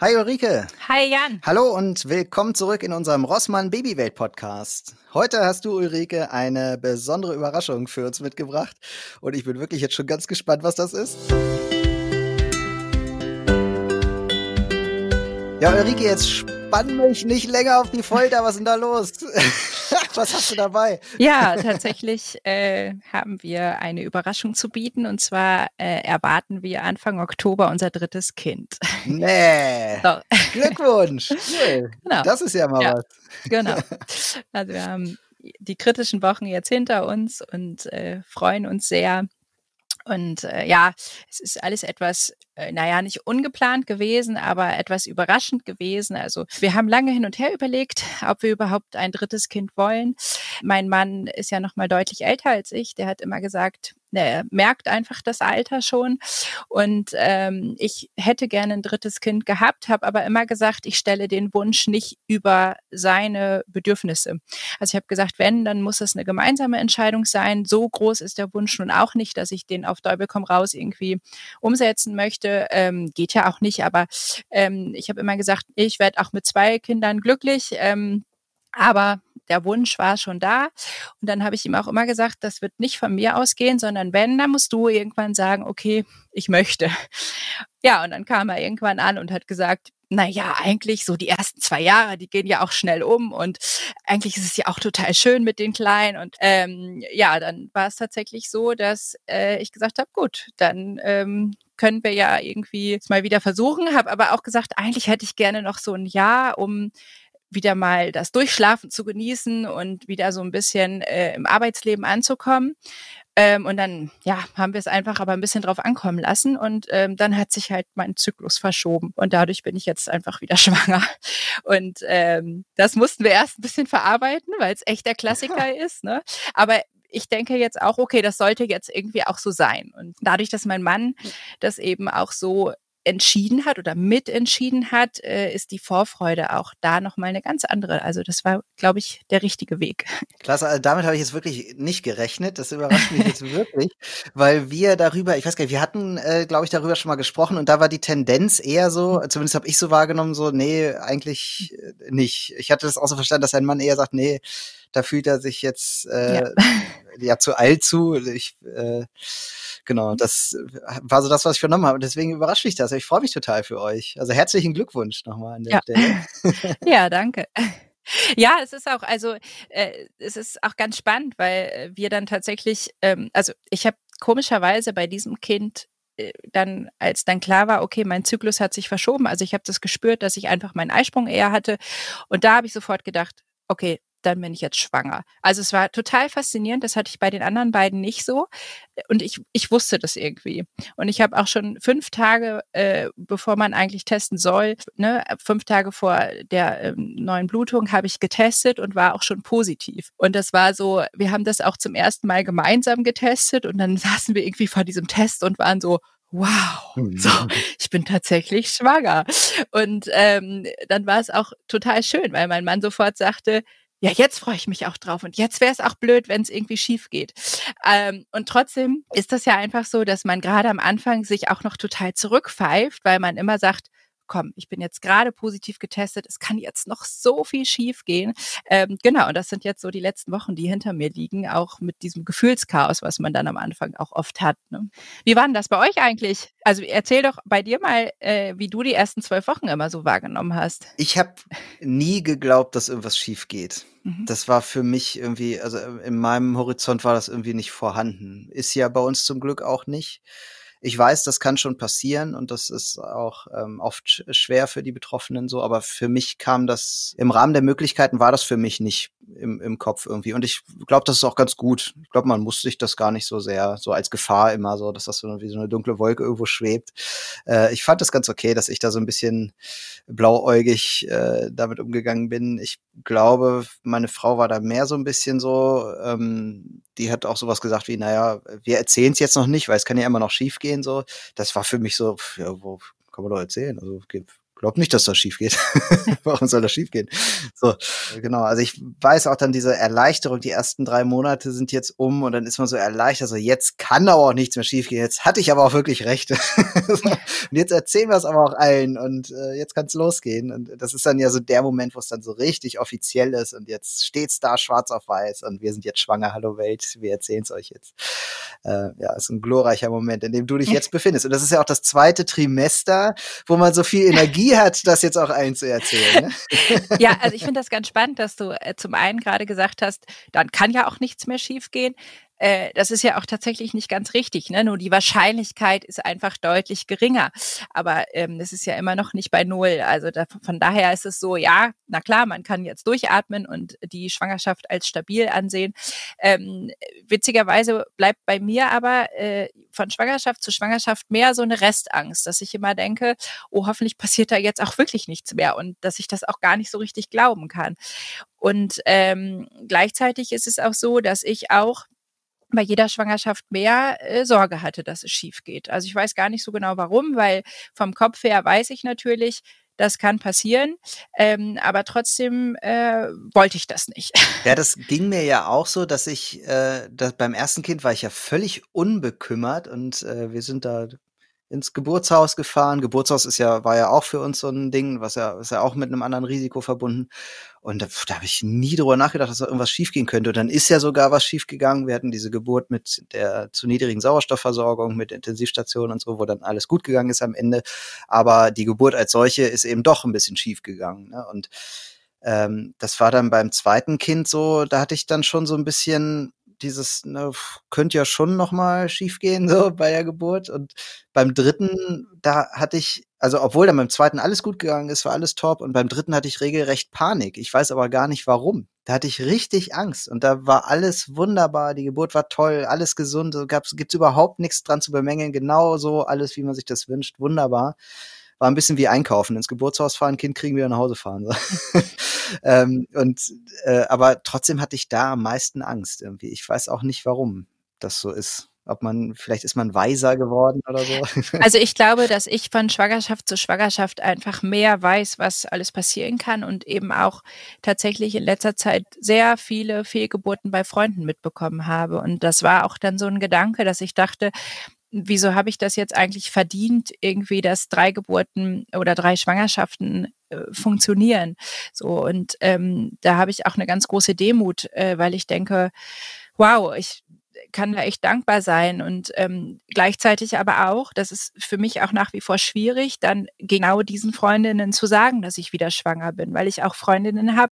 Hi Ulrike. Hi Jan. Hallo und willkommen zurück in unserem Rossmann Babywelt Podcast. Heute hast du Ulrike eine besondere Überraschung für uns mitgebracht und ich bin wirklich jetzt schon ganz gespannt, was das ist. Ja, Ulrike, jetzt spann mich nicht länger auf die Folter. Was ist denn da los? Was hast du dabei? Ja, tatsächlich äh, haben wir eine Überraschung zu bieten. Und zwar äh, erwarten wir Anfang Oktober unser drittes Kind. Nee. So. Glückwunsch. Cool. Genau. Das ist ja mal ja, was. Genau. Also wir haben die kritischen Wochen jetzt hinter uns und äh, freuen uns sehr. Und äh, ja, es ist alles etwas äh, naja, nicht ungeplant gewesen, aber etwas überraschend gewesen. Also wir haben lange hin und her überlegt, ob wir überhaupt ein drittes Kind wollen. Mein Mann ist ja noch mal deutlich älter als ich. Der hat immer gesagt, er merkt einfach das Alter schon. Und ähm, ich hätte gerne ein drittes Kind gehabt, habe aber immer gesagt, ich stelle den Wunsch nicht über seine Bedürfnisse. Also ich habe gesagt, wenn, dann muss es eine gemeinsame Entscheidung sein. So groß ist der Wunsch nun auch nicht, dass ich den auf Däubel komm raus irgendwie umsetzen möchte möchte. Ähm, geht ja auch nicht, aber ähm, ich habe immer gesagt, ich werde auch mit zwei Kindern glücklich. Ähm, aber der Wunsch war schon da. Und dann habe ich ihm auch immer gesagt, das wird nicht von mir ausgehen, sondern wenn, dann musst du irgendwann sagen, okay, ich möchte. Ja, und dann kam er irgendwann an und hat gesagt, na ja, eigentlich so die ersten zwei Jahre, die gehen ja auch schnell um und eigentlich ist es ja auch total schön mit den Kleinen. Und ähm, ja, dann war es tatsächlich so, dass äh, ich gesagt habe, gut, dann ähm, können wir ja irgendwie mal wieder versuchen. Habe aber auch gesagt, eigentlich hätte ich gerne noch so ein Jahr, um wieder mal das Durchschlafen zu genießen und wieder so ein bisschen äh, im Arbeitsleben anzukommen. Ähm, und dann, ja, haben wir es einfach aber ein bisschen drauf ankommen lassen. Und ähm, dann hat sich halt mein Zyklus verschoben. Und dadurch bin ich jetzt einfach wieder schwanger. Und ähm, das mussten wir erst ein bisschen verarbeiten, weil es echt der Klassiker ist. Ne? Aber ich denke jetzt auch, okay, das sollte jetzt irgendwie auch so sein. Und dadurch, dass mein Mann das eben auch so entschieden hat oder mitentschieden hat, äh, ist die Vorfreude auch da nochmal eine ganz andere. Also das war, glaube ich, der richtige Weg. Klasse, also damit habe ich jetzt wirklich nicht gerechnet. Das überrascht mich jetzt wirklich, weil wir darüber, ich weiß gar nicht, wir hatten, äh, glaube ich, darüber schon mal gesprochen und da war die Tendenz eher so, mhm. zumindest habe ich so wahrgenommen, so, nee, eigentlich äh, nicht. Ich hatte das auch so verstanden, dass ein Mann eher sagt, nee, da fühlt er sich jetzt äh, ja. ja zu alt zu. Ich, äh, genau, das war so das, was ich vernommen habe. Und deswegen überrascht mich das. Ich freue mich total für euch. Also herzlichen Glückwunsch nochmal an der ja. Stelle. ja, danke. Ja, es ist auch, also äh, es ist auch ganz spannend, weil wir dann tatsächlich, ähm, also ich habe komischerweise bei diesem Kind äh, dann, als dann klar war, okay, mein Zyklus hat sich verschoben, also ich habe das gespürt, dass ich einfach meinen Eisprung eher hatte. Und da habe ich sofort gedacht, okay, dann bin ich jetzt schwanger. Also es war total faszinierend, das hatte ich bei den anderen beiden nicht so. Und ich, ich wusste das irgendwie. Und ich habe auch schon fünf Tage, äh, bevor man eigentlich testen soll, ne, fünf Tage vor der äh, neuen Blutung, habe ich getestet und war auch schon positiv. Und das war so, wir haben das auch zum ersten Mal gemeinsam getestet und dann saßen wir irgendwie vor diesem Test und waren so, wow, mhm. so, ich bin tatsächlich schwanger. Und ähm, dann war es auch total schön, weil mein Mann sofort sagte, ja, jetzt freue ich mich auch drauf und jetzt wäre es auch blöd, wenn es irgendwie schief geht. Ähm, und trotzdem ist das ja einfach so, dass man gerade am Anfang sich auch noch total zurückpfeift, weil man immer sagt, komm, ich bin jetzt gerade positiv getestet, es kann jetzt noch so viel schief gehen. Ähm, genau, und das sind jetzt so die letzten Wochen, die hinter mir liegen, auch mit diesem Gefühlschaos, was man dann am Anfang auch oft hat. Ne? Wie war denn das bei euch eigentlich? Also erzähl doch bei dir mal, äh, wie du die ersten zwölf Wochen immer so wahrgenommen hast. Ich habe nie geglaubt, dass irgendwas schief geht. Mhm. Das war für mich irgendwie, also in meinem Horizont war das irgendwie nicht vorhanden. Ist ja bei uns zum Glück auch nicht ich weiß, das kann schon passieren und das ist auch ähm, oft sch schwer für die Betroffenen so, aber für mich kam das im Rahmen der Möglichkeiten war das für mich nicht im, im Kopf irgendwie. Und ich glaube, das ist auch ganz gut. Ich glaube, man muss sich das gar nicht so sehr so als Gefahr immer so, dass das so wie so eine dunkle Wolke irgendwo schwebt. Äh, ich fand das ganz okay, dass ich da so ein bisschen blauäugig äh, damit umgegangen bin. Ich glaube, meine Frau war da mehr so ein bisschen so, ähm, die hat auch sowas gesagt wie, naja, wir erzählen es jetzt noch nicht, weil es kann ja immer noch schief gehen, so. Das war für mich so, ja, wo kann man doch erzählen? Also glaub nicht, dass das schief geht. Warum soll das schief gehen? So, genau. Also ich weiß auch dann diese Erleichterung, die ersten drei Monate sind jetzt um und dann ist man so erleichtert, also jetzt kann aber auch nichts mehr schief gehen. Jetzt hatte ich aber auch wirklich recht. und jetzt erzählen wir es aber auch allen und äh, jetzt kann es losgehen. Und das ist dann ja so der Moment, wo es dann so richtig offiziell ist und jetzt steht's da schwarz auf weiß und wir sind jetzt schwanger, hallo Welt, wir erzählen es euch jetzt. Äh, ja, ist ein glorreicher Moment, in dem du dich jetzt befindest. Und das ist ja auch das zweite Trimester, wo man so viel Energie hat, das jetzt auch allen zu erzählen. Ne? ja, also ich finde das ganz spannend, dass du äh, zum einen gerade gesagt hast, dann kann ja auch nichts mehr schiefgehen. Äh, das ist ja auch tatsächlich nicht ganz richtig. Ne? Nur die Wahrscheinlichkeit ist einfach deutlich geringer. Aber ähm, es ist ja immer noch nicht bei Null. Also da, von daher ist es so, ja, na klar, man kann jetzt durchatmen und die Schwangerschaft als stabil ansehen. Ähm, witzigerweise bleibt bei mir aber äh, von Schwangerschaft zu Schwangerschaft mehr so eine Restangst, dass ich immer denke, oh, hoffentlich passiert da jetzt auch wirklich nichts mehr und dass ich das auch gar nicht so richtig glauben kann. Und ähm, gleichzeitig ist es auch so, dass ich auch bei jeder Schwangerschaft mehr äh, Sorge hatte, dass es schief geht. Also ich weiß gar nicht so genau warum, weil vom Kopf her weiß ich natürlich, das kann passieren, ähm, aber trotzdem äh, wollte ich das nicht. Ja, das ging mir ja auch so, dass ich, äh, dass beim ersten Kind war ich ja völlig unbekümmert und äh, wir sind da ins Geburtshaus gefahren. Geburtshaus ist ja, war ja auch für uns so ein Ding, was ja, ist ja auch mit einem anderen Risiko verbunden. Und da, da habe ich nie drüber nachgedacht, dass da irgendwas schiefgehen könnte. Und dann ist ja sogar was schiefgegangen. Wir hatten diese Geburt mit der zu niedrigen Sauerstoffversorgung, mit Intensivstationen und so, wo dann alles gut gegangen ist am Ende. Aber die Geburt als solche ist eben doch ein bisschen schief gegangen. Ne? Und ähm, das war dann beim zweiten Kind so, da hatte ich dann schon so ein bisschen dieses, ne, könnte ja schon noch mal schiefgehen so bei der Geburt. Und beim dritten, da hatte ich, also obwohl dann beim zweiten alles gut gegangen ist, war alles top. Und beim dritten hatte ich regelrecht Panik. Ich weiß aber gar nicht warum. Da hatte ich richtig Angst und da war alles wunderbar. Die Geburt war toll, alles gesund. So gab's, gibt's überhaupt nichts dran zu bemängeln. Genauso alles, wie man sich das wünscht. Wunderbar war ein bisschen wie einkaufen, ins Geburtshaus fahren, Kind kriegen, wieder nach Hause fahren. So. ähm, und äh, aber trotzdem hatte ich da am meisten Angst irgendwie. Ich weiß auch nicht, warum das so ist ob man, vielleicht ist man weiser geworden oder so. Also ich glaube, dass ich von Schwangerschaft zu Schwangerschaft einfach mehr weiß, was alles passieren kann und eben auch tatsächlich in letzter Zeit sehr viele Fehlgeburten bei Freunden mitbekommen habe. Und das war auch dann so ein Gedanke, dass ich dachte, wieso habe ich das jetzt eigentlich verdient, irgendwie, dass drei Geburten oder drei Schwangerschaften äh, funktionieren. So, und ähm, da habe ich auch eine ganz große Demut, äh, weil ich denke, wow, ich kann da echt dankbar sein und ähm, gleichzeitig aber auch, das ist für mich auch nach wie vor schwierig, dann genau diesen Freundinnen zu sagen, dass ich wieder schwanger bin, weil ich auch Freundinnen habe,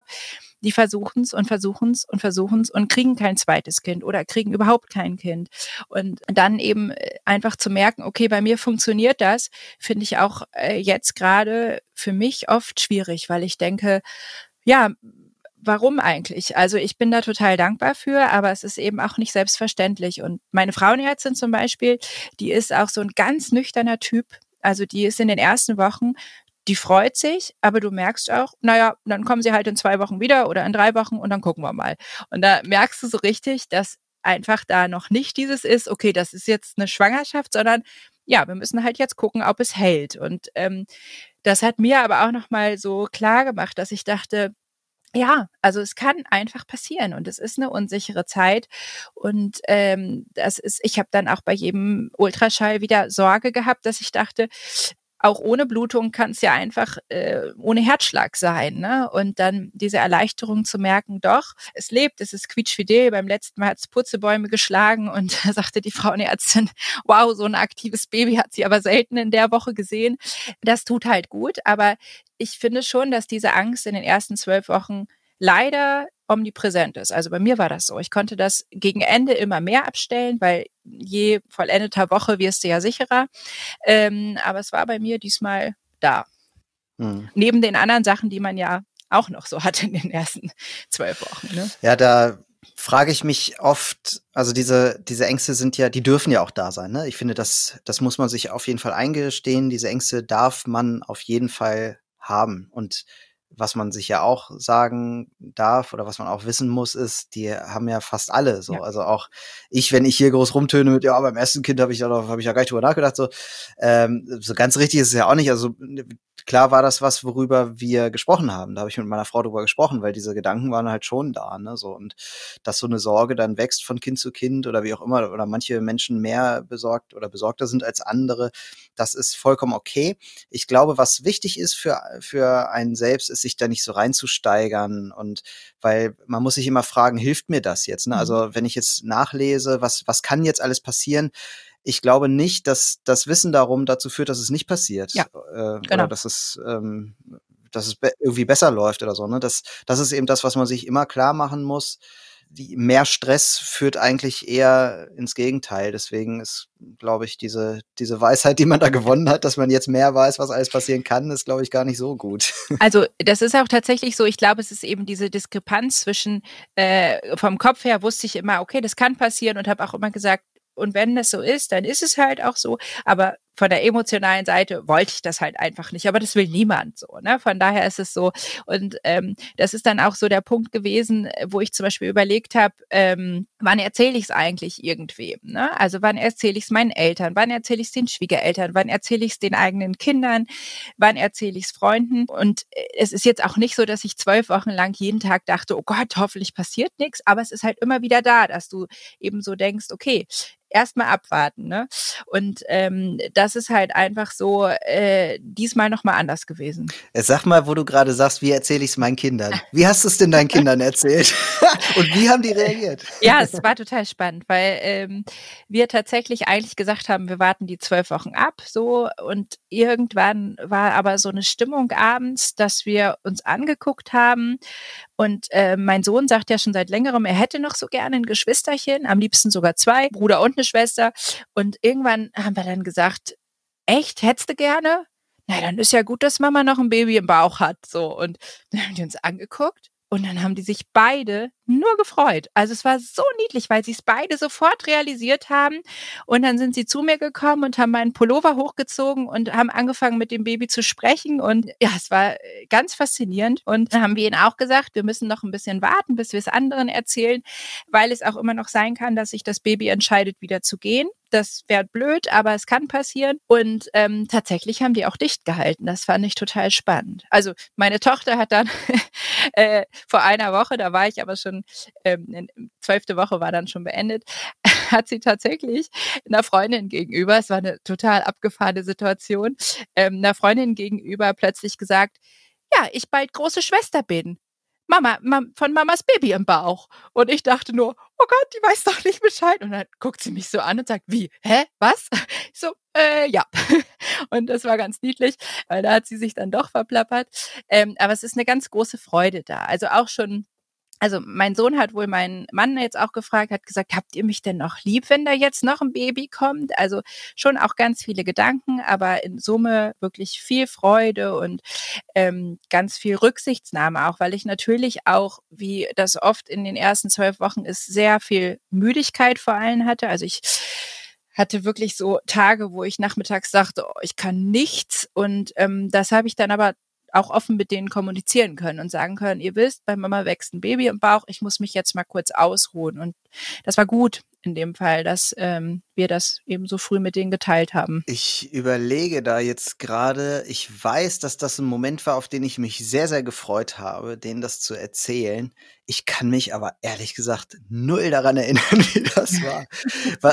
die versuchen es und versuchen es und versuchen es und kriegen kein zweites Kind oder kriegen überhaupt kein Kind. Und dann eben äh, einfach zu merken, okay, bei mir funktioniert das, finde ich auch äh, jetzt gerade für mich oft schwierig, weil ich denke, ja, warum eigentlich? Also ich bin da total dankbar für, aber es ist eben auch nicht selbstverständlich. Und meine Frauenärztin zum Beispiel, die ist auch so ein ganz nüchterner Typ. Also die ist in den ersten Wochen die freut sich, aber du merkst auch, naja, dann kommen sie halt in zwei Wochen wieder oder in drei Wochen und dann gucken wir mal. Und da merkst du so richtig, dass einfach da noch nicht dieses ist, okay, das ist jetzt eine Schwangerschaft, sondern ja, wir müssen halt jetzt gucken, ob es hält. Und ähm, das hat mir aber auch nochmal so klar gemacht, dass ich dachte, ja, also es kann einfach passieren und es ist eine unsichere Zeit und ähm, das ist, ich habe dann auch bei jedem Ultraschall wieder Sorge gehabt, dass ich dachte, auch ohne Blutung kann es ja einfach äh, ohne Herzschlag sein. Ne? Und dann diese Erleichterung zu merken, doch, es lebt, es ist quietschfidel. Beim letzten Mal hat es Putzebäume geschlagen und da sagte die Frauenärztin, wow, so ein aktives Baby hat sie aber selten in der Woche gesehen. Das tut halt gut, aber ich finde schon, dass diese Angst in den ersten zwölf Wochen leider omnipräsent ist. Also bei mir war das so. Ich konnte das gegen Ende immer mehr abstellen, weil je vollendeter Woche wirst du ja sicherer. Ähm, aber es war bei mir diesmal da. Hm. Neben den anderen Sachen, die man ja auch noch so hat in den ersten zwölf Wochen. Ne? Ja, da frage ich mich oft, also diese, diese Ängste sind ja, die dürfen ja auch da sein. Ne? Ich finde, das, das muss man sich auf jeden Fall eingestehen. Diese Ängste darf man auf jeden Fall haben. Und was man sich ja auch sagen darf oder was man auch wissen muss, ist, die haben ja fast alle so. Ja. Also auch ich, wenn ich hier groß rumtöne mit, ja, beim ersten Kind habe ich ja habe ich ja gar nicht drüber nachgedacht. So, ähm, so ganz richtig ist es ja auch nicht. Also klar war das was, worüber wir gesprochen haben. Da habe ich mit meiner Frau drüber gesprochen, weil diese Gedanken waren halt schon da, ne? So und dass so eine Sorge dann wächst von Kind zu Kind oder wie auch immer oder manche Menschen mehr besorgt oder besorgter sind als andere, das ist vollkommen okay. Ich glaube, was wichtig ist für für einen selbst, ist sich da nicht so reinzusteigern und weil man muss sich immer fragen, hilft mir das jetzt? Ne? Mhm. Also wenn ich jetzt nachlese, was was kann jetzt alles passieren? Ich glaube nicht, dass das Wissen darum dazu führt, dass es nicht passiert. Ja, äh, genau. Oder dass es, ähm, dass es be irgendwie besser läuft oder so. Ne? Das, das ist eben das, was man sich immer klar machen muss. Die, mehr Stress führt eigentlich eher ins Gegenteil. Deswegen ist, glaube ich, diese, diese Weisheit, die man da gewonnen hat, dass man jetzt mehr weiß, was alles passieren kann, ist, glaube ich, gar nicht so gut. Also das ist auch tatsächlich so. Ich glaube, es ist eben diese Diskrepanz zwischen äh, vom Kopf her wusste ich immer, okay, das kann passieren und habe auch immer gesagt, und wenn das so ist, dann ist es halt auch so. Aber von der emotionalen Seite wollte ich das halt einfach nicht. Aber das will niemand so. Ne? Von daher ist es so. Und ähm, das ist dann auch so der Punkt gewesen, wo ich zum Beispiel überlegt habe, ähm, wann erzähle ich es eigentlich irgendwem? Ne? Also wann erzähle ich es meinen Eltern? Wann erzähle ich es den Schwiegereltern? Wann erzähle ich es den eigenen Kindern? Wann erzähle ich es Freunden? Und äh, es ist jetzt auch nicht so, dass ich zwölf Wochen lang jeden Tag dachte, oh Gott, hoffentlich passiert nichts. Aber es ist halt immer wieder da, dass du eben so denkst, okay, erstmal abwarten. Ne? Und ähm, das ist halt einfach so äh, diesmal nochmal anders gewesen. Äh, sag mal, wo du gerade sagst, wie erzähle ich es meinen Kindern? Wie hast du es denn deinen Kindern erzählt? Und wie haben die reagiert? Ja, es war total spannend, weil ähm, wir tatsächlich eigentlich gesagt haben, wir warten die zwölf Wochen ab, so und irgendwann war aber so eine Stimmung abends, dass wir uns angeguckt haben und äh, mein Sohn sagt ja schon seit längerem, er hätte noch so gerne ein Geschwisterchen, am liebsten sogar zwei, Bruder und eine Schwester. Und irgendwann haben wir dann gesagt, echt, hättest du gerne? Na, dann ist ja gut, dass Mama noch ein Baby im Bauch hat. So. Und dann haben die uns angeguckt und dann haben die sich beide nur gefreut. Also es war so niedlich, weil sie es beide sofort realisiert haben. Und dann sind sie zu mir gekommen und haben meinen Pullover hochgezogen und haben angefangen mit dem Baby zu sprechen. Und ja, es war äh, ganz faszinierend. Und dann haben wir ihnen auch gesagt, wir müssen noch ein bisschen warten, bis wir es anderen erzählen, weil es auch immer noch sein kann, dass sich das Baby entscheidet, wieder zu gehen. Das wäre blöd, aber es kann passieren. Und ähm, tatsächlich haben die auch dicht gehalten. Das fand ich total spannend. Also meine Tochter hat dann äh, vor einer Woche, da war ich aber schon ähm, zwölfte Woche war dann schon beendet, hat sie tatsächlich einer Freundin gegenüber, es war eine total abgefahrene Situation, ähm, einer Freundin gegenüber plötzlich gesagt, ja, ich bald große Schwester bin. Mama, Mama, von Mamas Baby im Bauch. Und ich dachte nur, oh Gott, die weiß doch nicht Bescheid. Und dann guckt sie mich so an und sagt, wie, hä, was? Ich so, äh, ja. Und das war ganz niedlich, weil da hat sie sich dann doch verplappert. Ähm, aber es ist eine ganz große Freude da. Also auch schon also mein Sohn hat wohl meinen Mann jetzt auch gefragt, hat gesagt, habt ihr mich denn noch lieb, wenn da jetzt noch ein Baby kommt? Also schon auch ganz viele Gedanken, aber in Summe wirklich viel Freude und ähm, ganz viel Rücksichtsnahme auch, weil ich natürlich auch, wie das oft in den ersten zwölf Wochen ist, sehr viel Müdigkeit vor allem hatte. Also ich hatte wirklich so Tage, wo ich nachmittags sagte, oh, ich kann nichts. Und ähm, das habe ich dann aber auch offen mit denen kommunizieren können und sagen können, ihr wisst, bei Mama wächst ein Baby im Bauch, ich muss mich jetzt mal kurz ausruhen. Und das war gut in dem Fall, dass ähm, wir das eben so früh mit denen geteilt haben. Ich überlege da jetzt gerade, ich weiß, dass das ein Moment war, auf den ich mich sehr, sehr gefreut habe, denen das zu erzählen. Ich kann mich aber ehrlich gesagt null daran erinnern, wie das war.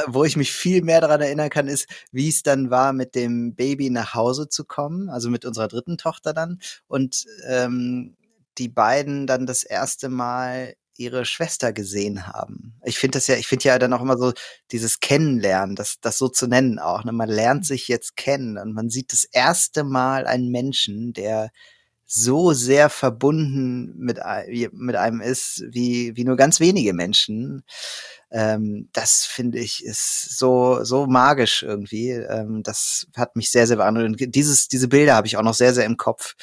Wo ich mich viel mehr daran erinnern kann, ist, wie es dann war, mit dem Baby nach Hause zu kommen, also mit unserer dritten Tochter dann. Und ähm, die beiden dann das erste Mal ihre Schwester gesehen haben. Ich finde das ja, ich finde ja dann auch immer so dieses Kennenlernen, das, das so zu nennen auch. Ne? Man lernt mhm. sich jetzt kennen und man sieht das erste Mal einen Menschen, der so sehr verbunden mit, mit einem ist, wie, wie nur ganz wenige Menschen. Ähm, das finde ich ist so, so magisch irgendwie. Ähm, das hat mich sehr, sehr beeindruckt. Dieses, diese Bilder habe ich auch noch sehr, sehr im Kopf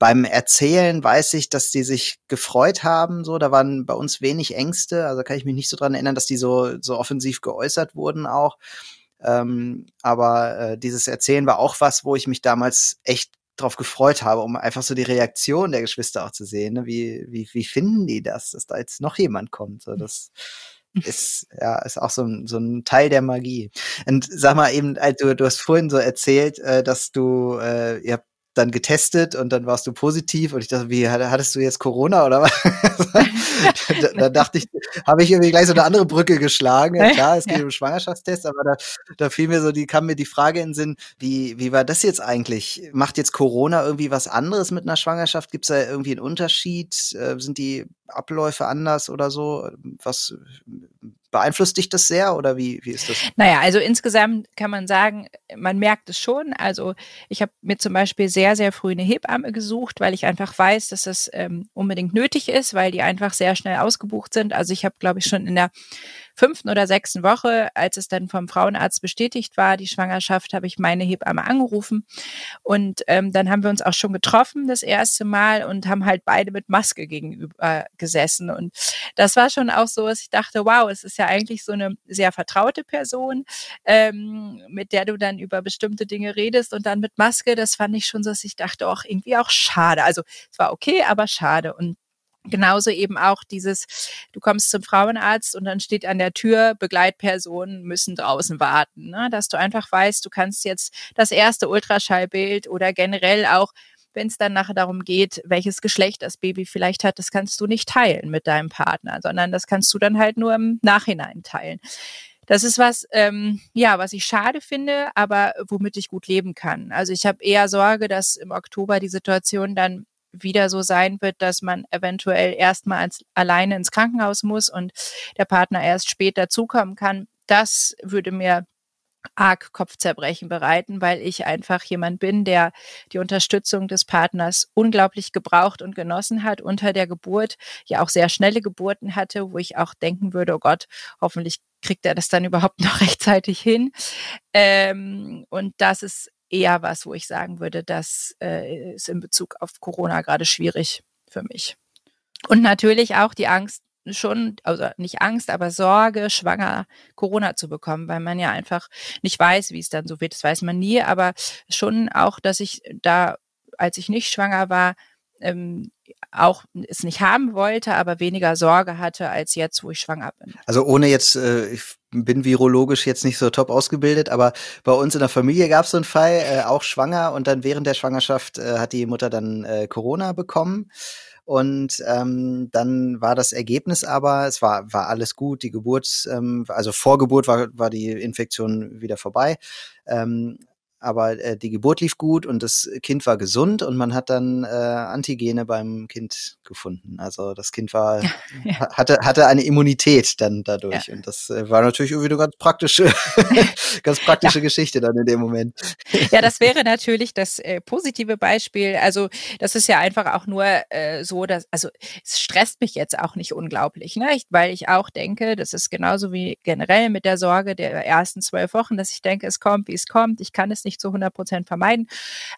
beim Erzählen weiß ich, dass die sich gefreut haben. So, da waren bei uns wenig Ängste. Also kann ich mich nicht so dran erinnern, dass die so so offensiv geäußert wurden auch. Ähm, aber äh, dieses Erzählen war auch was, wo ich mich damals echt drauf gefreut habe, um einfach so die Reaktion der Geschwister auch zu sehen. Ne? Wie, wie, wie finden die das, dass da jetzt noch jemand kommt? So, das ist ja ist auch so ein, so ein Teil der Magie. Und sag mal eben, du, du hast vorhin so erzählt, äh, dass du, äh, ihr habt dann getestet und dann warst du positiv und ich dachte, wie hattest du jetzt Corona oder was? da, da, dachte ich, habe ich irgendwie gleich so eine andere Brücke geschlagen. Ja, klar, es geht ja. um Schwangerschaftstests, aber da, da fiel mir so, die kam mir die Frage in den Sinn, wie, wie war das jetzt eigentlich? Macht jetzt Corona irgendwie was anderes mit einer Schwangerschaft? Gibt es da irgendwie einen Unterschied? Äh, sind die Abläufe anders oder so? Was beeinflusst dich das sehr oder wie, wie ist das? Naja, also insgesamt kann man sagen, man merkt es schon. Also ich habe mir zum Beispiel sehr, sehr früh eine Hebamme gesucht, weil ich einfach weiß, dass das ähm, unbedingt nötig ist, weil die einfach sehr schnell ausgebucht sind. Also ich habe, glaube ich, schon in der fünften oder sechsten Woche, als es dann vom Frauenarzt bestätigt war, die Schwangerschaft, habe ich meine Hebamme angerufen. Und ähm, dann haben wir uns auch schon getroffen das erste Mal und haben halt beide mit Maske gegenüber gesessen. Und das war schon auch so, dass ich dachte, wow, es ist ja eigentlich so eine sehr vertraute Person, ähm, mit der du dann über bestimmte Dinge redest und dann mit Maske. Das fand ich schon so, dass ich dachte, auch irgendwie auch schade. Also es war okay, aber schade. Und Genauso eben auch dieses, du kommst zum Frauenarzt und dann steht an der Tür, Begleitpersonen müssen draußen warten, ne? dass du einfach weißt, du kannst jetzt das erste Ultraschallbild oder generell auch, wenn es dann nachher darum geht, welches Geschlecht das Baby vielleicht hat, das kannst du nicht teilen mit deinem Partner, sondern das kannst du dann halt nur im Nachhinein teilen. Das ist was, ähm, ja, was ich schade finde, aber womit ich gut leben kann. Also ich habe eher Sorge, dass im Oktober die Situation dann wieder so sein wird, dass man eventuell erstmal alleine ins Krankenhaus muss und der Partner erst später zukommen kann. Das würde mir arg Kopfzerbrechen bereiten, weil ich einfach jemand bin, der die Unterstützung des Partners unglaublich gebraucht und genossen hat unter der Geburt, ja auch sehr schnelle Geburten hatte, wo ich auch denken würde, oh Gott, hoffentlich kriegt er das dann überhaupt noch rechtzeitig hin. Ähm, und das ist eher was, wo ich sagen würde, das äh, ist in Bezug auf Corona gerade schwierig für mich. Und natürlich auch die Angst schon, also nicht Angst, aber Sorge, schwanger Corona zu bekommen, weil man ja einfach nicht weiß, wie es dann so wird. Das weiß man nie, aber schon auch, dass ich da, als ich nicht schwanger war, ähm, auch es nicht haben wollte, aber weniger Sorge hatte als jetzt, wo ich schwanger bin. Also ohne jetzt, äh, ich bin virologisch jetzt nicht so top ausgebildet, aber bei uns in der Familie gab es so einen Fall, äh, auch schwanger und dann während der Schwangerschaft äh, hat die Mutter dann äh, Corona bekommen. Und ähm, dann war das Ergebnis aber, es war, war alles gut, die Geburt, ähm, also vor Geburt war, war die Infektion wieder vorbei. Ähm, aber äh, die Geburt lief gut und das Kind war gesund und man hat dann äh, Antigene beim Kind gefunden. Also das Kind war ja. hatte hatte eine Immunität dann dadurch ja. und das äh, war natürlich irgendwie eine ganz praktische ganz praktische. Geschichte dann in dem Moment. Ja, das wäre natürlich das äh, positive Beispiel. Also das ist ja einfach auch nur äh, so, dass also es stresst mich jetzt auch nicht unglaublich, ne? Ich, weil ich auch denke, das ist genauso wie generell mit der Sorge der ersten zwölf Wochen, dass ich denke, es kommt, wie es kommt. Ich kann es nicht nicht zu 100 Prozent vermeiden,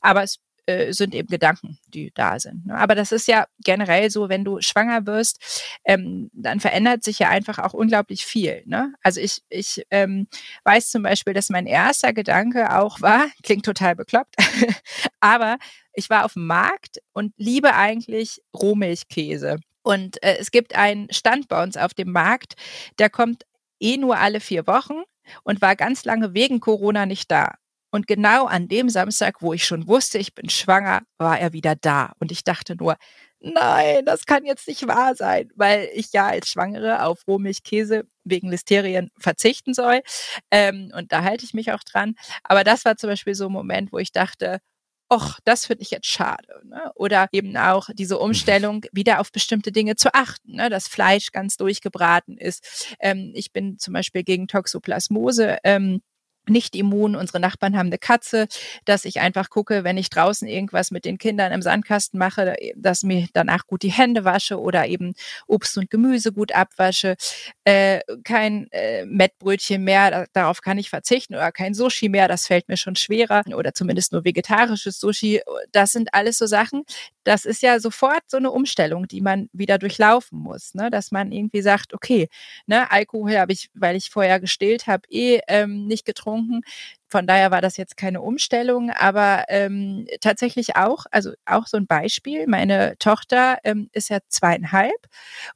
aber es äh, sind eben Gedanken, die da sind. Ne? Aber das ist ja generell so, wenn du schwanger wirst, ähm, dann verändert sich ja einfach auch unglaublich viel. Ne? Also ich, ich ähm, weiß zum Beispiel, dass mein erster Gedanke auch war, klingt total bekloppt, aber ich war auf dem Markt und liebe eigentlich Rohmilchkäse. Und äh, es gibt einen Stand bei uns auf dem Markt, der kommt eh nur alle vier Wochen und war ganz lange wegen Corona nicht da. Und genau an dem Samstag, wo ich schon wusste, ich bin schwanger, war er wieder da. Und ich dachte nur, nein, das kann jetzt nicht wahr sein, weil ich ja als Schwangere auf Rohmilchkäse wegen Listerien verzichten soll. Ähm, und da halte ich mich auch dran. Aber das war zum Beispiel so ein Moment, wo ich dachte, Och, das finde ich jetzt schade. Ne? Oder eben auch diese mhm. Umstellung, wieder auf bestimmte Dinge zu achten, ne? dass Fleisch ganz durchgebraten ist. Ähm, ich bin zum Beispiel gegen Toxoplasmose. Ähm, nicht immun. Unsere Nachbarn haben eine Katze, dass ich einfach gucke, wenn ich draußen irgendwas mit den Kindern im Sandkasten mache, dass mir danach gut die Hände wasche oder eben Obst und Gemüse gut abwasche. Äh, kein äh, Mettbrötchen mehr, darauf kann ich verzichten oder kein Sushi mehr, das fällt mir schon schwerer oder zumindest nur vegetarisches Sushi. Das sind alles so Sachen. Das ist ja sofort so eine Umstellung, die man wieder durchlaufen muss, ne? dass man irgendwie sagt, okay, ne, Alkohol habe ich, weil ich vorher gestillt habe, eh ähm, nicht getrunken getrunken. Von daher war das jetzt keine Umstellung, aber ähm, tatsächlich auch, also auch so ein Beispiel. Meine Tochter ähm, ist ja zweieinhalb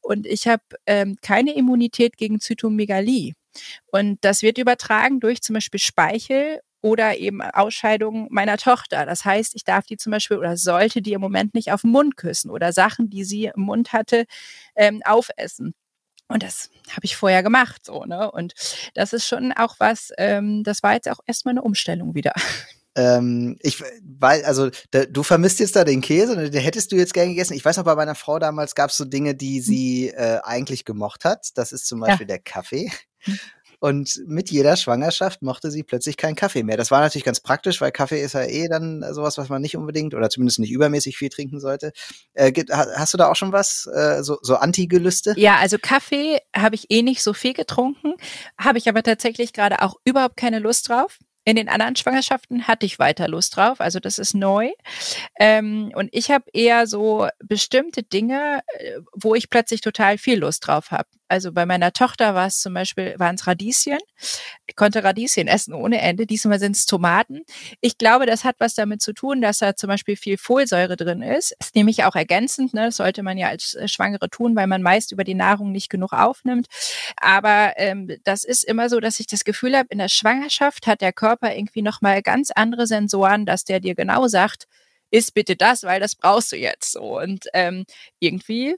und ich habe ähm, keine Immunität gegen Zytomegalie. Und das wird übertragen durch zum Beispiel Speichel oder eben Ausscheidungen meiner Tochter. Das heißt, ich darf die zum Beispiel oder sollte die im Moment nicht auf den Mund küssen oder Sachen, die sie im Mund hatte, ähm, aufessen. Und das habe ich vorher gemacht, so, ne? Und das ist schon auch was, ähm, das war jetzt auch erstmal eine Umstellung wieder. Ähm, ich, weil, also da, du vermisst jetzt da den Käse, den hättest du jetzt gerne gegessen. Ich weiß noch, bei meiner Frau damals gab es so Dinge, die hm. sie äh, eigentlich gemocht hat. Das ist zum Beispiel ja. der Kaffee. Und mit jeder Schwangerschaft mochte sie plötzlich keinen Kaffee mehr. Das war natürlich ganz praktisch, weil Kaffee ist ja eh dann sowas, was man nicht unbedingt oder zumindest nicht übermäßig viel trinken sollte. Äh, hast du da auch schon was, äh, so, so Anti-Gelüste? Ja, also Kaffee habe ich eh nicht so viel getrunken, habe ich aber tatsächlich gerade auch überhaupt keine Lust drauf. In den anderen Schwangerschaften hatte ich weiter Lust drauf, also das ist neu. Ähm, und ich habe eher so bestimmte Dinge, äh, wo ich plötzlich total viel Lust drauf habe. Also bei meiner Tochter war es zum Beispiel, waren es Radieschen. Ich konnte Radieschen essen ohne Ende. Diesmal sind es Tomaten. Ich glaube, das hat was damit zu tun, dass da zum Beispiel viel Folsäure drin ist. Das nehme ich auch ergänzend. Ne? Das sollte man ja als äh, Schwangere tun, weil man meist über die Nahrung nicht genug aufnimmt. Aber ähm, das ist immer so, dass ich das Gefühl habe, in der Schwangerschaft hat der Körper irgendwie nochmal ganz andere Sensoren, dass der dir genau sagt, isst bitte das, weil das brauchst du jetzt. Und ähm, irgendwie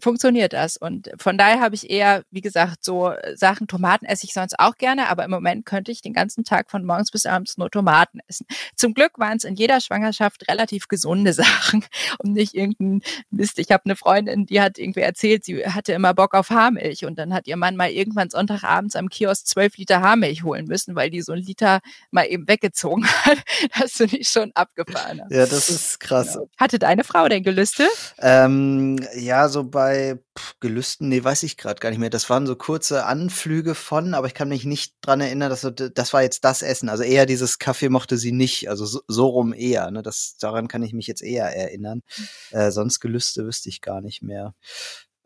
funktioniert das. Und von daher habe ich eher, wie gesagt, so Sachen, Tomaten esse ich sonst auch gerne, aber im Moment könnte ich den ganzen Tag von morgens bis abends nur Tomaten essen. Zum Glück waren es in jeder Schwangerschaft relativ gesunde Sachen und nicht irgendein Mist. Ich habe eine Freundin, die hat irgendwie erzählt, sie hatte immer Bock auf Haarmilch und dann hat ihr Mann mal irgendwann Sonntagabends am Kiosk zwölf Liter Haarmilch holen müssen, weil die so ein Liter mal eben weggezogen hat. Das finde ich schon abgefahren. Ja, das ist krass. Genau. Hatte deine Frau denn Gelüste? Ähm, ja, so bei pff, Gelüsten, nee, weiß ich gerade gar nicht mehr. Das waren so kurze Anflüge von, aber ich kann mich nicht dran erinnern, dass so, das war jetzt das Essen. Also eher dieses Kaffee mochte sie nicht, also so, so rum eher. Ne? Das, daran kann ich mich jetzt eher erinnern. Hm. Äh, sonst Gelüste wüsste ich gar nicht mehr.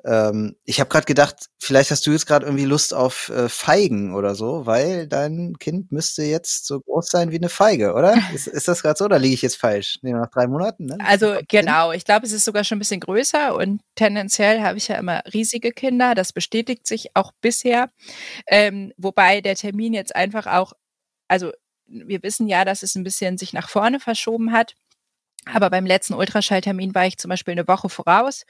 Ähm, ich habe gerade gedacht, vielleicht hast du jetzt gerade irgendwie Lust auf äh, Feigen oder so, weil dein Kind müsste jetzt so groß sein wie eine Feige, oder? ist, ist das gerade so oder liege ich jetzt falsch? Nee, nach drei Monaten? Ne? Also genau, ich glaube, es ist sogar schon ein bisschen größer und tendenziell habe ich ja immer riesige Kinder. Das bestätigt sich auch bisher. Ähm, wobei der Termin jetzt einfach auch, also wir wissen ja, dass es ein bisschen sich nach vorne verschoben hat. Aber beim letzten Ultraschalltermin war ich zum Beispiel eine Woche voraus.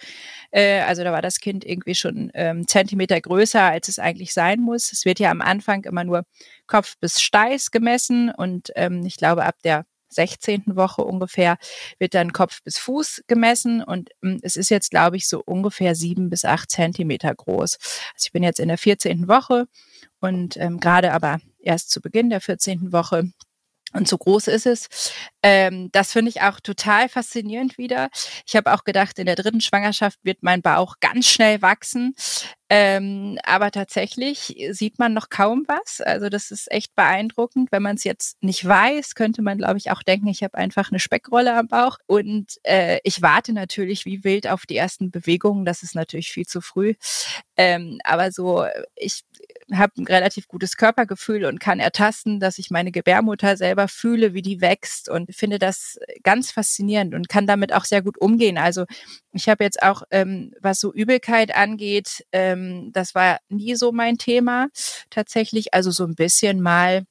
Äh, also da war das Kind irgendwie schon ähm, Zentimeter größer, als es eigentlich sein muss. Es wird ja am Anfang immer nur Kopf bis Steiß gemessen und ähm, ich glaube ab der 16. Woche ungefähr wird dann Kopf bis Fuß gemessen und ähm, es ist jetzt, glaube ich, so ungefähr sieben bis acht Zentimeter groß. Also ich bin jetzt in der 14. Woche und ähm, gerade aber erst zu Beginn der 14. Woche und so groß ist es. Ähm, das finde ich auch total faszinierend wieder. Ich habe auch gedacht, in der dritten Schwangerschaft wird mein Bauch ganz schnell wachsen. Ähm, aber tatsächlich sieht man noch kaum was. Also das ist echt beeindruckend. Wenn man es jetzt nicht weiß, könnte man, glaube ich, auch denken, ich habe einfach eine Speckrolle am Bauch. Und äh, ich warte natürlich wie wild auf die ersten Bewegungen. Das ist natürlich viel zu früh. Ähm, aber so, ich habe ein relativ gutes Körpergefühl und kann ertasten, dass ich meine Gebärmutter selber fühle, wie die wächst und finde das ganz faszinierend und kann damit auch sehr gut umgehen. Also ich habe jetzt auch, ähm, was so Übelkeit angeht, ähm, das war nie so mein Thema tatsächlich. Also so ein bisschen mal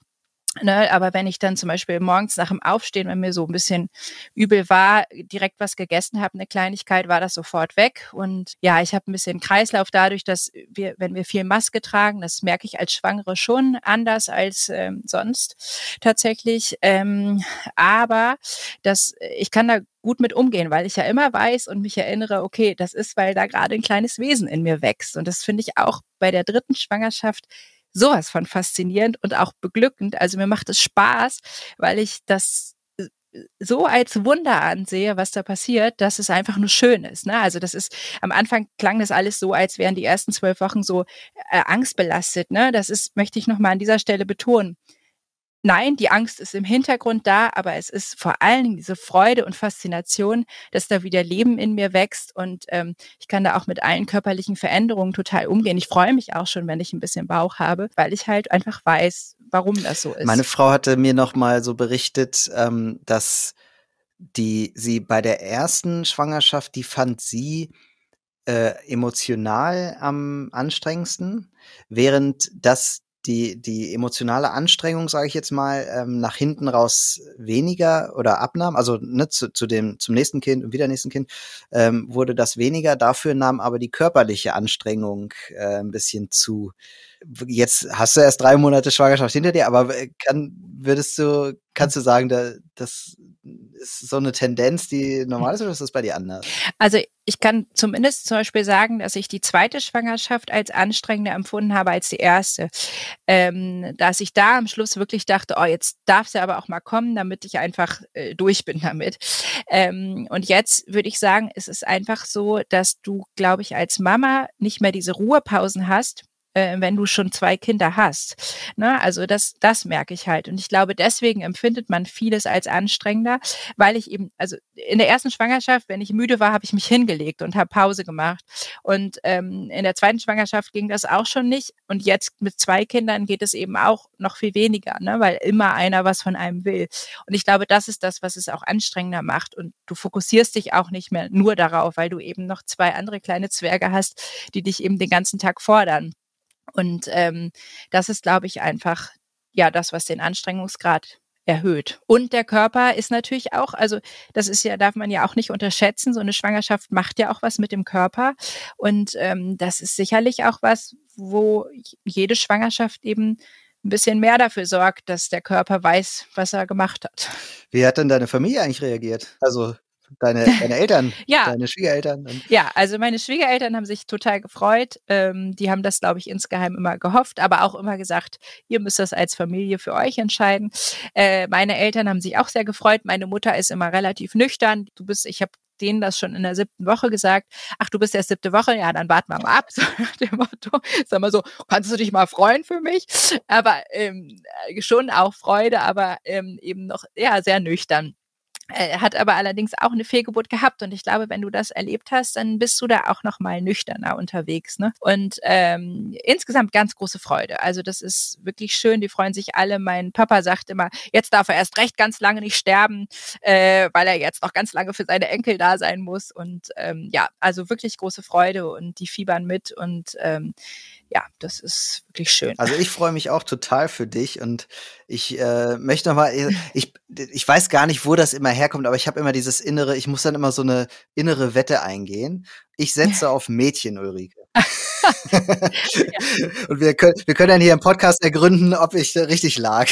Ne, aber wenn ich dann zum Beispiel morgens nach dem Aufstehen, wenn mir so ein bisschen übel war, direkt was gegessen habe, eine Kleinigkeit, war das sofort weg. Und ja, ich habe ein bisschen Kreislauf dadurch, dass wir, wenn wir viel Maske tragen, das merke ich als Schwangere schon anders als ähm, sonst tatsächlich. Ähm, aber das, ich kann da gut mit umgehen, weil ich ja immer weiß und mich erinnere, okay, das ist, weil da gerade ein kleines Wesen in mir wächst. Und das finde ich auch bei der dritten Schwangerschaft sowas von faszinierend und auch beglückend. Also mir macht es Spaß, weil ich das äh, so als Wunder ansehe, was da passiert, dass es einfach nur schön ist. Ne? Also das ist, am Anfang klang das alles so, als wären die ersten zwölf Wochen so äh, angstbelastet. Ne? Das ist, möchte ich nochmal an dieser Stelle betonen nein, die Angst ist im Hintergrund da, aber es ist vor allen Dingen diese Freude und Faszination, dass da wieder Leben in mir wächst und ähm, ich kann da auch mit allen körperlichen Veränderungen total umgehen. Ich freue mich auch schon, wenn ich ein bisschen Bauch habe, weil ich halt einfach weiß, warum das so ist. Meine Frau hatte mir noch mal so berichtet, ähm, dass die sie bei der ersten Schwangerschaft, die fand sie äh, emotional am anstrengendsten, während das die, die emotionale Anstrengung, sage ich jetzt mal, ähm, nach hinten raus weniger oder abnahm, also ne, zu, zu dem, zum nächsten Kind und wieder nächsten Kind, ähm, wurde das weniger. Dafür nahm aber die körperliche Anstrengung äh, ein bisschen zu. Jetzt hast du erst drei Monate Schwangerschaft hinter dir, aber äh, kann, würdest du, kannst du sagen, da, das ist so eine Tendenz, die normal ist, oder ist das bei dir anders? Also ich kann zumindest zum Beispiel sagen, dass ich die zweite Schwangerschaft als anstrengender empfunden habe als die erste. Ähm, dass ich da am Schluss wirklich dachte, oh, jetzt darf sie aber auch mal kommen, damit ich einfach äh, durch bin damit. Ähm, und jetzt würde ich sagen, es ist einfach so, dass du, glaube ich, als Mama nicht mehr diese Ruhepausen hast, äh, wenn du schon zwei Kinder hast. Ne? Also das, das merke ich halt. Und ich glaube, deswegen empfindet man vieles als anstrengender, weil ich eben, also in der ersten Schwangerschaft, wenn ich müde war, habe ich mich hingelegt und habe Pause gemacht. Und ähm, in der zweiten Schwangerschaft ging das auch schon nicht. Und jetzt mit zwei Kindern geht es eben auch noch viel weniger, ne? weil immer einer was von einem will. Und ich glaube, das ist das, was es auch anstrengender macht. Und du fokussierst dich auch nicht mehr nur darauf, weil du eben noch zwei andere kleine Zwerge hast, die dich eben den ganzen Tag fordern. Und ähm, das ist, glaube ich, einfach ja das, was den Anstrengungsgrad erhöht. Und der Körper ist natürlich auch, also das ist ja, darf man ja auch nicht unterschätzen. So eine Schwangerschaft macht ja auch was mit dem Körper. Und ähm, das ist sicherlich auch was, wo jede Schwangerschaft eben ein bisschen mehr dafür sorgt, dass der Körper weiß, was er gemacht hat. Wie hat denn deine Familie eigentlich reagiert? Also deine, deine Eltern, ja. deine Schwiegereltern. Ja, also meine Schwiegereltern haben sich total gefreut. Ähm, die haben das, glaube ich, insgeheim immer gehofft, aber auch immer gesagt, ihr müsst das als Familie für euch entscheiden. Äh, meine Eltern haben sich auch sehr gefreut. Meine Mutter ist immer relativ nüchtern. Du bist, ich habe denen das schon in der siebten Woche gesagt. Ach, du bist ja siebte Woche, ja, dann warten wir mal ab. So nach dem Motto, sag mal so, kannst du dich mal freuen für mich? Aber ähm, schon auch Freude, aber ähm, eben noch ja sehr nüchtern. Er äh, hat aber allerdings auch eine Fehlgeburt gehabt und ich glaube, wenn du das erlebt hast, dann bist du da auch noch mal nüchterner unterwegs. Ne? Und ähm, insgesamt ganz große Freude. Also das ist wirklich schön. Die freuen sich alle. Mein Papa sagt immer, jetzt darf er erst recht ganz lange nicht sterben, äh, weil er jetzt noch ganz lange für seine Enkel da sein muss. Und ähm, ja, also wirklich große Freude und die fiebern mit und ähm, ja, das ist wirklich schön. Also ich freue mich auch total für dich und ich äh, möchte noch mal, äh, ich, ich weiß gar nicht, wo das immer herkommt, aber ich habe immer dieses innere, ich muss dann immer so eine innere Wette eingehen. Ich setze auf Mädchen, Ulrike. Und wir können, wir können dann hier im Podcast ergründen, ob ich richtig lag.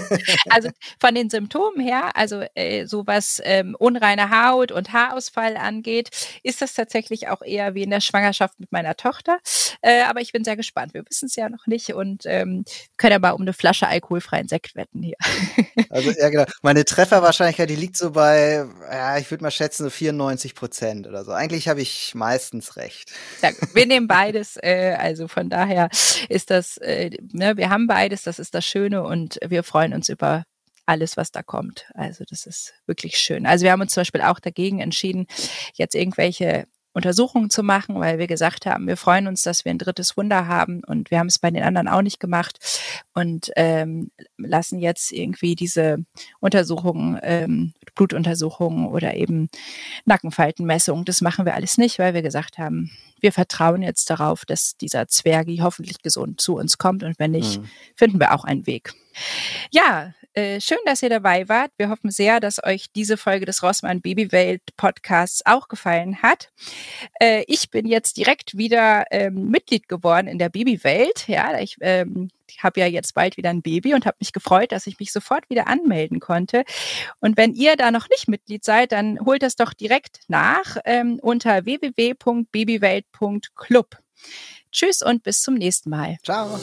also von den Symptomen her, also äh, so was ähm, unreine Haut und Haarausfall angeht, ist das tatsächlich auch eher wie in der Schwangerschaft mit meiner Tochter. Äh, aber ich bin sehr gespannt. Wir wissen es ja noch nicht und ähm, können mal um eine Flasche alkoholfreien Sekt wetten hier. also ja genau. Meine Trefferwahrscheinlichkeit, die liegt so bei, ja, ich würde mal schätzen, so 94 Prozent oder so. Eigentlich habe ich meistens recht. Ja, wir nehmen beides. Äh, also von daher ist das, äh, ne, wir haben beides, das ist das Schöne und wir freuen uns über alles, was da kommt. Also das ist wirklich schön. Also wir haben uns zum Beispiel auch dagegen entschieden, jetzt irgendwelche Untersuchungen zu machen, weil wir gesagt haben, wir freuen uns, dass wir ein drittes Wunder haben und wir haben es bei den anderen auch nicht gemacht und ähm, lassen jetzt irgendwie diese Untersuchungen, ähm, Blutuntersuchungen oder eben Nackenfaltenmessungen, das machen wir alles nicht, weil wir gesagt haben, wir vertrauen jetzt darauf, dass dieser Zwergi hoffentlich gesund zu uns kommt und wenn nicht, mhm. finden wir auch einen Weg. Ja, äh, schön, dass ihr dabei wart. Wir hoffen sehr, dass euch diese Folge des Rossmann Babywelt Podcasts auch gefallen hat. Äh, ich bin jetzt direkt wieder ähm, Mitglied geworden in der Babywelt. Ja, ich ähm, habe ja jetzt bald wieder ein Baby und habe mich gefreut, dass ich mich sofort wieder anmelden konnte. Und wenn ihr da noch nicht Mitglied seid, dann holt das doch direkt nach ähm, unter www.babywelt.club. Tschüss und bis zum nächsten Mal. Ciao.